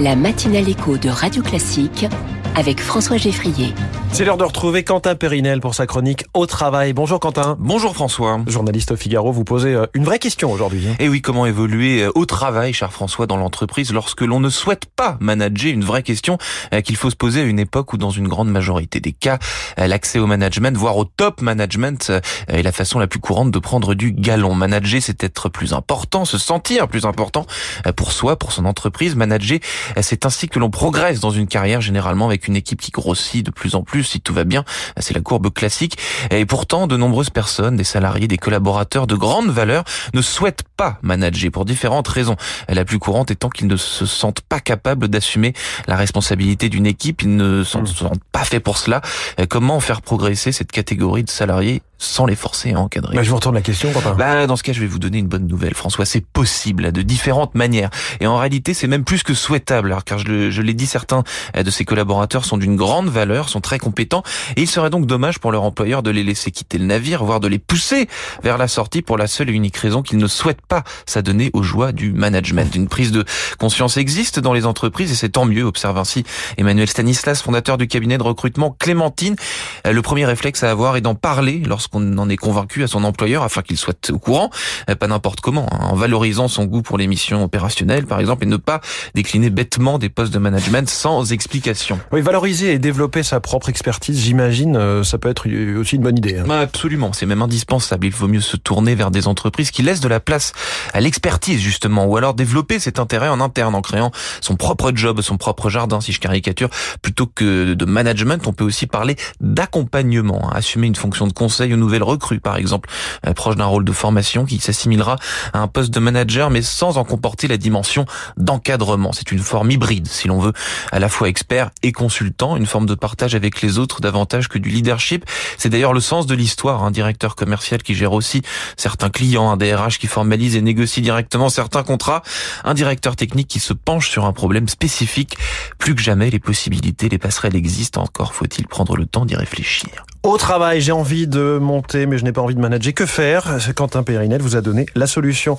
la matinale écho de Radio Classique avec François Geffrier. C'est l'heure de retrouver Quentin Périnel pour sa chronique Au travail. Bonjour Quentin. Bonjour François. Journaliste au Figaro, vous posez euh, une vraie question aujourd'hui. Et eh oui, comment évoluer euh, au travail, cher François, dans l'entreprise lorsque l'on ne souhaite pas manager Une vraie question euh, qu'il faut se poser à une époque où dans une grande majorité des cas, l'accès au management, voire au top management, est la façon la plus courante de prendre du galon. Manager, c'est être plus important, se sentir plus important pour soi, pour son entreprise. Manager, c'est ainsi que l'on progresse dans une carrière généralement avec une équipe qui grossit de plus en plus si tout va bien. C'est la courbe classique. Et pourtant, de nombreuses personnes, des salariés, des collaborateurs de grande valeur, ne souhaitent pas manager pour différentes raisons. La plus courante étant qu'ils ne se sentent pas capables d'assumer la responsabilité d'une équipe. Ils ne sont, sont pas faits pour cela. Comment faire progresser cette catégorie de salariés sans les forcer à encadrer. Bah, je vous retourne la question, Quentin. Bah, dans ce cas, je vais vous donner une bonne nouvelle, François. C'est possible, de différentes manières. Et en réalité, c'est même plus que souhaitable, alors, car je l'ai dit, certains euh, de ces collaborateurs sont d'une grande valeur, sont très compétents, et il serait donc dommage pour leur employeur de les laisser quitter le navire, voire de les pousser vers la sortie pour la seule et unique raison qu'ils ne souhaitent pas s'adonner aux joies du management. Une prise de conscience existe dans les entreprises, et c'est tant mieux, observe ainsi Emmanuel Stanislas, fondateur du cabinet de recrutement Clémentine. Euh, le premier réflexe à avoir est d'en parler lorsque qu'on en est convaincu à son employeur afin qu'il soit au courant, euh, pas n'importe comment, hein, en valorisant son goût pour les missions opérationnelles par exemple, et ne pas décliner bêtement des postes de management sans explication. Oui, valoriser et développer sa propre expertise, j'imagine, euh, ça peut être aussi une bonne idée. Hein. Bah, absolument, c'est même indispensable. Il vaut mieux se tourner vers des entreprises qui laissent de la place à l'expertise justement, ou alors développer cet intérêt en interne en créant son propre job, son propre jardin, si je caricature, plutôt que de management. On peut aussi parler d'accompagnement, hein. assumer une fonction de conseil nouvelle recrue, par exemple, proche d'un rôle de formation qui s'assimilera à un poste de manager, mais sans en comporter la dimension d'encadrement. C'est une forme hybride, si l'on veut, à la fois expert et consultant, une forme de partage avec les autres davantage que du leadership. C'est d'ailleurs le sens de l'histoire, un directeur commercial qui gère aussi certains clients, un DRH qui formalise et négocie directement certains contrats, un directeur technique qui se penche sur un problème spécifique. Plus que jamais, les possibilités, les passerelles existent, encore faut-il prendre le temps d'y réfléchir? Au travail, j'ai envie de monter, mais je n'ai pas envie de manager. Que faire? Quentin Périnel vous a donné la solution.